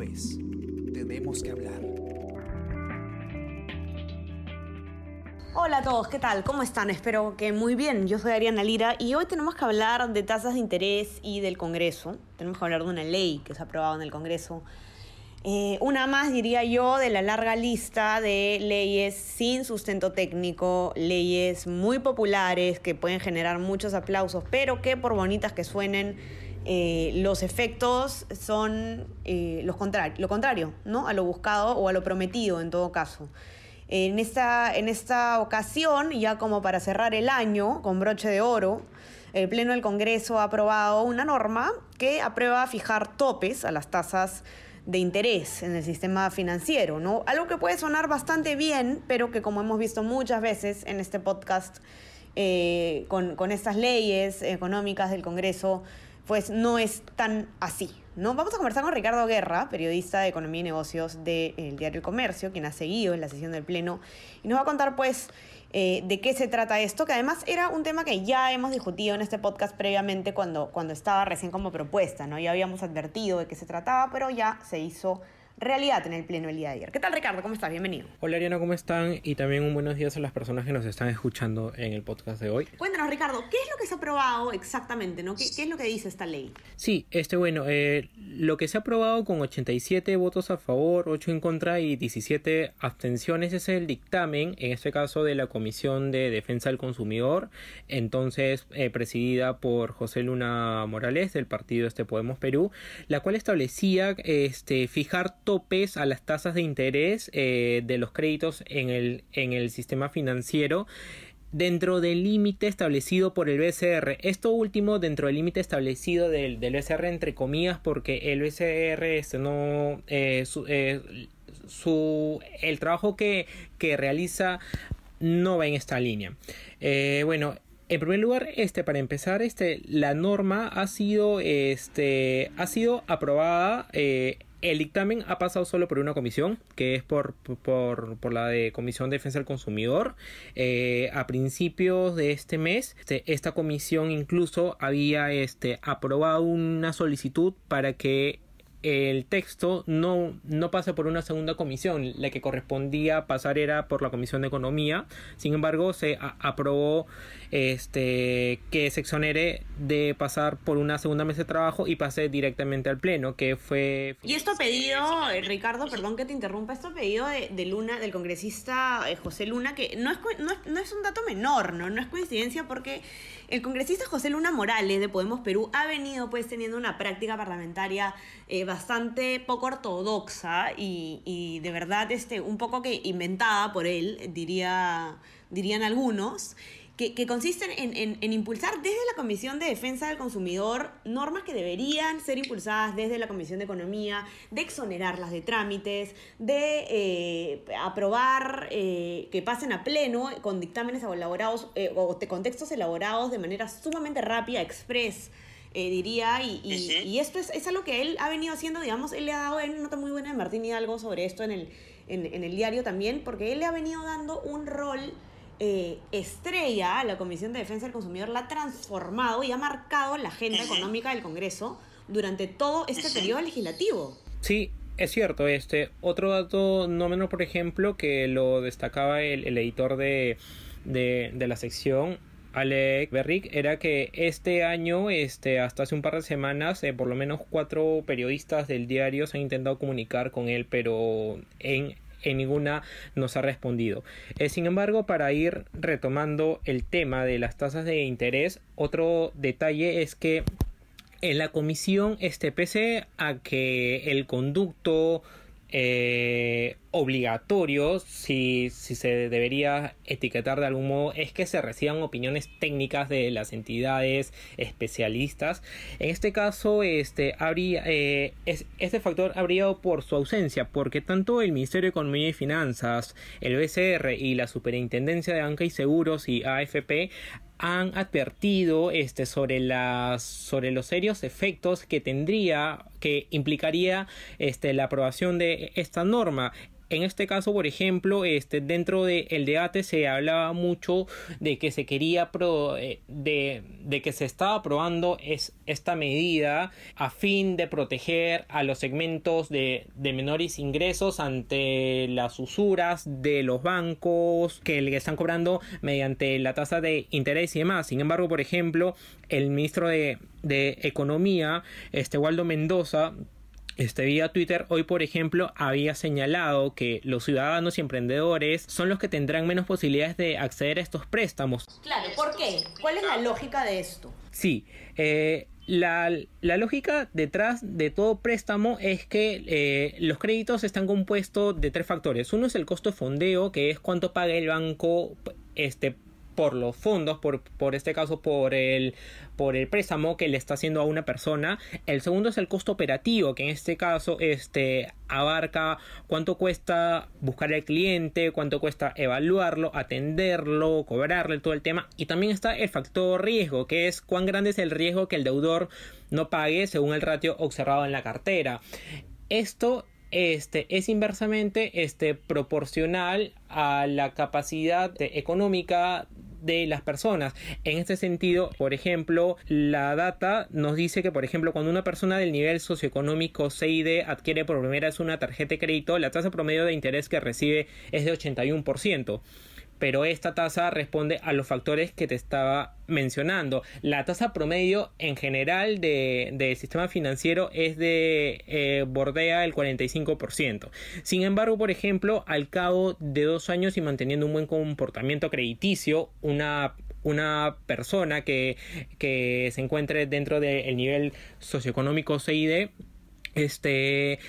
Es Tenemos que hablar. Hola a todos, ¿qué tal? ¿Cómo están? Espero que muy bien. Yo soy Ariana Lira y hoy tenemos que hablar de tasas de interés y del Congreso. Tenemos que hablar de una ley que se ha aprobado en el Congreso. Eh, una más, diría yo, de la larga lista de leyes sin sustento técnico, leyes muy populares que pueden generar muchos aplausos, pero que por bonitas que suenen, eh, los efectos son eh, los lo contrario, ¿no? A lo buscado o a lo prometido en todo caso. En esta, en esta ocasión, ya como para cerrar el año con broche de oro, el Pleno del Congreso ha aprobado una norma que aprueba fijar topes a las tasas de interés en el sistema financiero, ¿no? Algo que puede sonar bastante bien, pero que como hemos visto muchas veces en este podcast, eh, con, con estas leyes económicas del Congreso, pues no es tan así. ¿no? Vamos a conversar con Ricardo Guerra, periodista de Economía y Negocios del diario El Comercio, quien ha seguido en la sesión del Pleno, y nos va a contar pues eh, de qué se trata esto, que además era un tema que ya hemos discutido en este podcast previamente cuando, cuando estaba recién como propuesta, ¿no? Ya habíamos advertido de qué se trataba, pero ya se hizo realidad en el pleno el día de ayer. ¿Qué tal Ricardo? ¿Cómo estás? Bienvenido. Hola Ariana, ¿cómo están? Y también un buenos días a las personas que nos están escuchando en el podcast de hoy. Cuéntanos Ricardo, ¿qué es lo que se ha aprobado exactamente? ¿no? ¿Qué, es lo que dice esta ley? Sí, este bueno, eh, lo que se ha aprobado con 87 votos a favor, 8 en contra y 17 abstenciones es el dictamen, en este caso de la Comisión de Defensa del Consumidor, entonces eh, presidida por José Luna Morales del partido Este Podemos Perú, la cual establecía este, fijar topes a las tasas de interés eh, de los créditos en el, en el sistema financiero dentro del límite establecido por el BCR. Esto último dentro del límite establecido del, del, BCR entre comillas porque el BCR este, no eh, eh, su, el trabajo que, que, realiza no va en esta línea. bueno, en primer lugar, este, para empezar, este, la norma ha sido, este, ha sido aprobada el dictamen ha pasado solo por una comisión, que es por, por, la de Comisión de Defensa del Consumidor. Eh, a principios de este mes, este, esta comisión incluso había este, aprobado una solicitud para que el texto no, no pasa por una segunda comisión. La que correspondía pasar era por la Comisión de Economía. Sin embargo, se aprobó este, que se exonere de pasar por una segunda mesa de trabajo y pase directamente al Pleno, que fue... Y esto pedido, eh, Ricardo, perdón que te interrumpa, esto pedido de, Luna, del congresista eh, José Luna, que no es, no, es, un dato menor, ¿no? No es coincidencia porque el congresista José Luna Morales de Podemos Perú ha venido pues teniendo una práctica parlamentaria eh, bastante poco ortodoxa y, de verdad este, un poco que inventada por él, diría, dirían algunos que, consisten en, impulsar desde la Comisión de Defensa del Consumidor normas que deberían ser impulsadas desde la Comisión de Economía, de exonerarlas de trámites, de eh, aprobar eh, que pasen a pleno con dictámenes elaborados eh, o de contextos elaborados de manera sumamente rápida, express. Diría, y, esto es, algo que él ha venido haciendo, digamos, él le ha dado una nota muy buena de Martín Hidalgo sobre esto en el, en el diario también, porque él le ha venido dando un rol eh, estrella, la Comisión de Defensa del Consumidor la ha transformado y ha marcado la agenda económica del Congreso durante todo este periodo legislativo. Sí, es cierto, este otro dato no menos, por ejemplo, que lo destacaba el, editor de, la sección, Alec Berrick, era que este año, este, hasta hace un par de semanas, eh, por lo menos cuatro periodistas del diario se han intentado comunicar con él, pero en en ninguna nos ha respondido. Eh, sin embargo, para ir retomando el tema de las tasas de interés, otro detalle es que en la comisión, este pese a que el conducto eh, obligatorio, si, si, se debería etiquetar de algún modo, es que se reciban opiniones técnicas de las entidades especialistas. En este caso, este, habría, eh, este factor habría por su ausencia, porque tanto el Ministerio de Economía y Finanzas, el BCR y la Superintendencia de Banca y Seguros y AFP han advertido este, sobre, las, sobre los serios efectos que tendría, que implicaría este, la aprobación de esta norma En este caso, por ejemplo, este, dentro del debate se hablaba mucho de que se quería pro, eh, de, de, que se estaba aprobando es, esta medida a fin de proteger a los segmentos de, de menores ingresos ante las usuras de los bancos que le están cobrando mediante la tasa de interés y demás. Sin embargo, por ejemplo, el ministro de, de Economía, este Waldo Mendoza, este, vía Twitter hoy, por ejemplo, había señalado que los ciudadanos y emprendedores son los que tendrán menos posibilidades de acceder a estos préstamos. Claro, ¿por qué? ¿Cuál es la lógica de esto? Sí, eh, la, la, lógica detrás de todo préstamo es que eh, los créditos están compuestos de tres factores. Uno es el costo de fondeo, que es cuánto paga el banco este, por los fondos, por, por este caso por el, por el préstamo que le está haciendo a una persona. El segundo es el costo operativo, que en este caso este, abarca cuánto cuesta buscar al cliente, cuánto cuesta evaluarlo, atenderlo, cobrarle todo el tema. Y también está el factor riesgo, que es cuán grande es el riesgo que el deudor no pague según el ratio observado en la cartera. Esto este, es inversamente este, proporcional a la capacidad económica de las personas. En este sentido, por ejemplo, la data nos dice que, por ejemplo, cuando una persona del nivel socioeconómico C y D adquiere por primera vez una tarjeta de crédito, la tasa promedio de interés que recibe es de 81% pero esta tasa responde a los factores que te estaba mencionando. La tasa promedio en general del de sistema financiero es de eh, bordea el 45%. Sin embargo, por ejemplo, al cabo de dos años y manteniendo un buen comportamiento crediticio, una una persona que, que se encuentre dentro del nivel socioeconómico CID este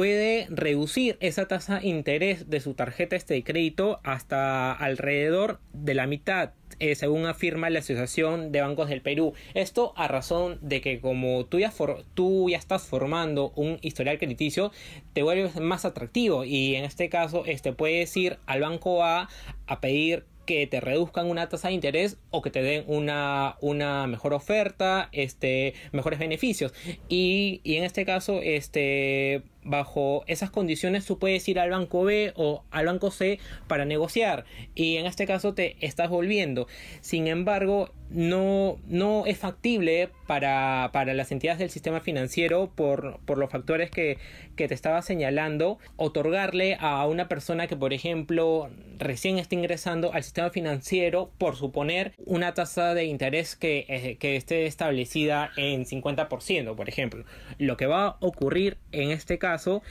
puede reducir esa tasa de interés de su tarjeta este de crédito hasta alrededor de la mitad eh, según afirma la Asociación de Bancos del Perú. Esto a razón de que como tú ya, tú ya estás formando un historial crediticio, te vuelves más atractivo y en este caso este, puedes ir al banco A a pedir que te reduzcan una tasa de interés o que te den una, una mejor oferta, este, mejores beneficios. Y, y en este caso, este, bajo esas condiciones tú puedes ir al banco B o al banco C para negociar y en este caso te estás volviendo. Sin embargo, no, no es factible para, para las entidades del sistema financiero por, por los factores que, que, te estaba señalando, otorgarle a una persona que, por ejemplo, recién está ingresando al sistema financiero por suponer una tasa de interés que, eh, que esté establecida en 50%, por ejemplo. Lo que va a ocurrir en este caso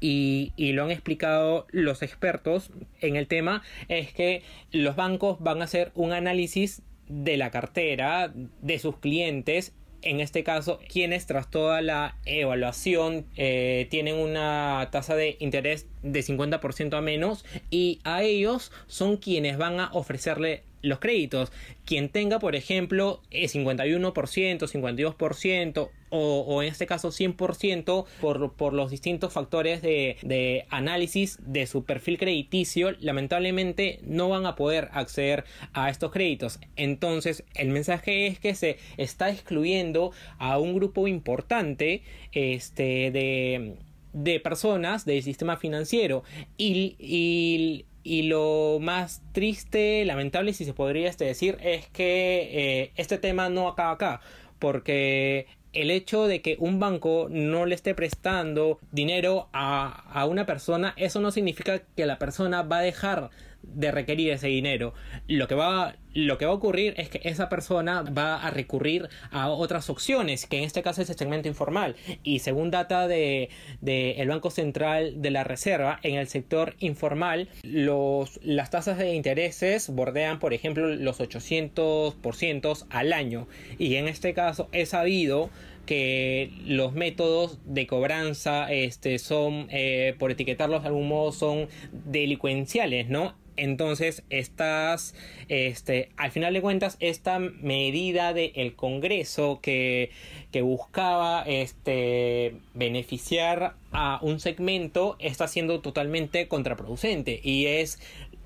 y, y, lo han explicado los expertos en el tema, es que los bancos van a hacer un análisis de la cartera de sus clientes en este caso, quienes tras toda la evaluación eh, tienen una tasa de interés de 50% a menos y a ellos son quienes van a ofrecerle los créditos. Quien tenga, por ejemplo, 51%, 52% o, o, en este caso 100% por, por los distintos factores de, de, análisis de su perfil crediticio, lamentablemente no van a poder acceder a estos créditos. Entonces, el mensaje es que se está excluyendo a un grupo importante este, de, de personas del sistema financiero y y lo más triste, lamentable, si se podría este, decir, es que eh, este tema no acaba acá. Porque el hecho de que un banco no le esté prestando dinero a, a una persona, eso no significa que la persona va a dejar de requerir ese dinero. Lo que va lo que va a ocurrir es que esa persona va a recurrir a otras opciones, que en este caso es el segmento informal. Y según data de, de el Banco Central de la Reserva, en el sector informal, los, las tasas de intereses bordean, por ejemplo, los 800% al año. Y en este caso es sabido que los métodos de cobranza este, son, eh, por etiquetarlos de algún modo, son delincuenciales, ¿no? Entonces, estas, este, al final de cuentas, esta medida del Congreso que, que buscaba este, beneficiar a un segmento está siendo totalmente contraproducente. Y es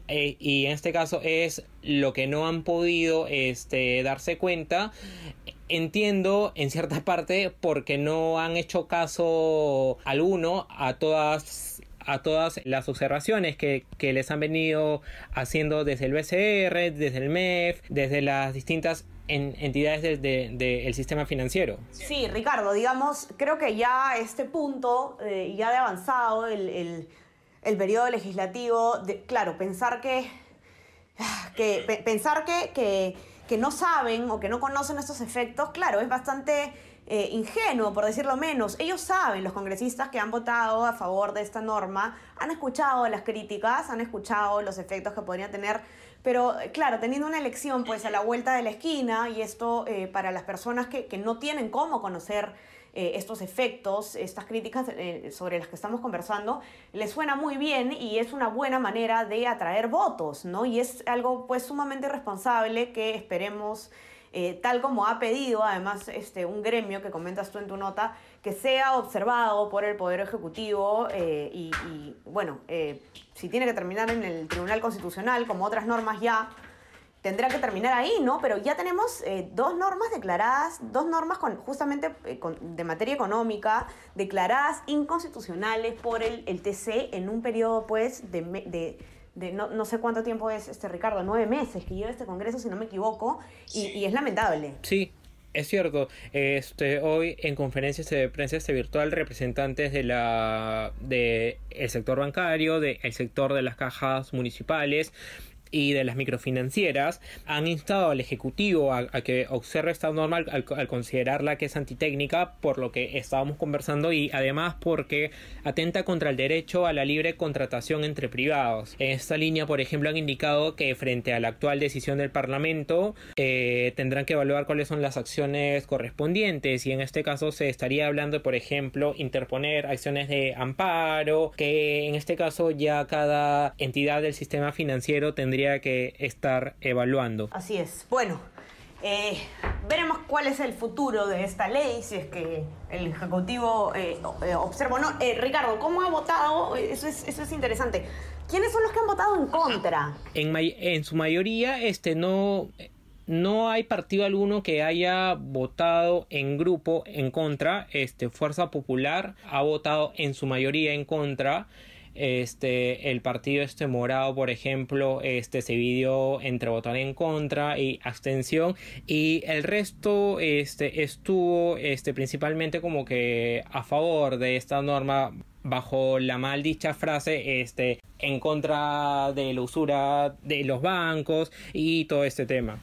eh, y en este caso es lo que no han podido este, darse cuenta. Entiendo en cierta parte porque no han hecho caso alguno a todas a todas las observaciones que, que les han venido haciendo desde el BCR, desde el MEF, desde las distintas en entidades del de, sistema financiero. Sí, Ricardo, digamos, creo que ya a este punto, eh, ya de avanzado el, el, periodo legislativo, claro, pensar que, que pensar que, que, que, no saben o que no conocen estos efectos, claro, es bastante eh, ingenuo, por decirlo menos. Ellos saben, los congresistas que han votado a favor de esta norma, han escuchado las críticas, han escuchado los efectos que podría tener pero claro, teniendo una elección pues a la vuelta de la esquina y esto eh, para las personas que, no tienen cómo conocer eh, estos efectos, estas críticas eh, sobre las que estamos conversando, les suena muy bien y es una buena manera de atraer votos, ¿no? Y es algo pues sumamente responsable que esperemos eh, tal como ha pedido además este, un gremio que comentas tú en tu nota, que sea observado por el Poder Ejecutivo eh, y, bueno, eh, si tiene que terminar en el Tribunal Constitucional, como otras normas ya, tendrá que terminar ahí, ¿no? Pero ya tenemos dos normas declaradas, dos normas con, justamente de materia económica, declaradas inconstitucionales por el, el TC en un periodo, pues, de, de no, sé cuánto tiempo es, este Ricardo, nueve meses que lleva este Congreso, si no me equivoco, y, es lamentable. Sí, es cierto. Este, hoy en conferencias de prensa este virtual representantes de la de el sector bancario, del sector de las cajas municipales, y de las microfinancieras han instado al Ejecutivo a, que observe esta norma al, considerarla que es antitécnica por lo que estábamos conversando y además porque atenta contra el derecho a la libre contratación entre privados. En esta línea, por ejemplo, han indicado que frente a la actual decisión del Parlamento eh, tendrán que evaluar cuáles son las acciones correspondientes y en este caso se estaría hablando, por ejemplo, interponer acciones de amparo, que en este caso ya cada entidad del sistema financiero tendría que estar evaluando. Así es. Bueno, eh, veremos cuál es el futuro de esta ley, si es que el Ejecutivo eh, eh, observa o no. Ricardo, ¿cómo ha votado? Eso es, eso es interesante. ¿Quiénes son los que han votado en contra? En, en su mayoría, este no no hay partido alguno que haya votado en grupo en contra. Este, Fuerza Popular ha votado en su mayoría en contra este el partido este morado por ejemplo este se dividió entre votar en contra y abstención y el resto este estuvo este principalmente como que a favor de esta norma bajo la mal dicha frase este en contra de la usura de los bancos y todo este tema.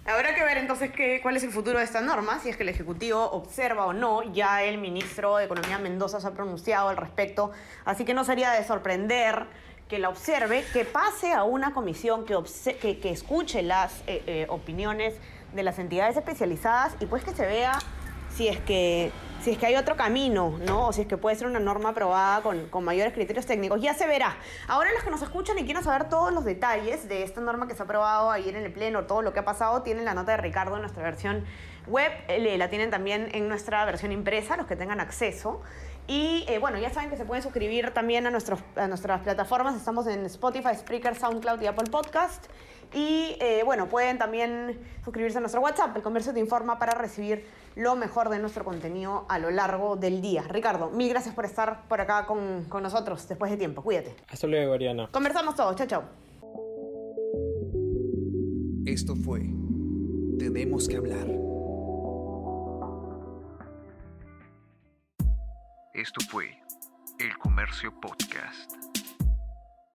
Entonces qué, cuál es el futuro de esta norma, si es que el Ejecutivo observa o no. Ya el ministro de Economía Mendoza se ha pronunciado al respecto, así que no sería de sorprender que la observe, que pase a una comisión que, que, que escuche las eh, eh, opiniones de las entidades especializadas y pues que se vea si es que si es que hay otro camino, ¿no? O si es que puede ser una norma aprobada con, con, mayores criterios técnicos. Ya se verá. Ahora los que nos escuchan y quieren saber todos los detalles de esta norma que se ha aprobado ayer en el Pleno, todo lo que ha pasado, tienen la nota de Ricardo en nuestra versión web. Eh, la tienen también en nuestra versión impresa, los que tengan acceso. Y eh, bueno, ya saben que se pueden suscribir también a, nuestros, a nuestras plataformas. Estamos en Spotify, Spreaker, SoundCloud y Apple Podcast. Y eh, bueno, pueden también suscribirse a nuestro WhatsApp, el comercio te informa, para recibir lo mejor de nuestro contenido a lo largo del día. Ricardo, mil gracias por estar por acá con, con nosotros después de tiempo. Cuídate. Hasta luego, Ariana. Conversamos todos. Chao, chao. Esto fue Tenemos que hablar. Esto fue El Comercio Podcast.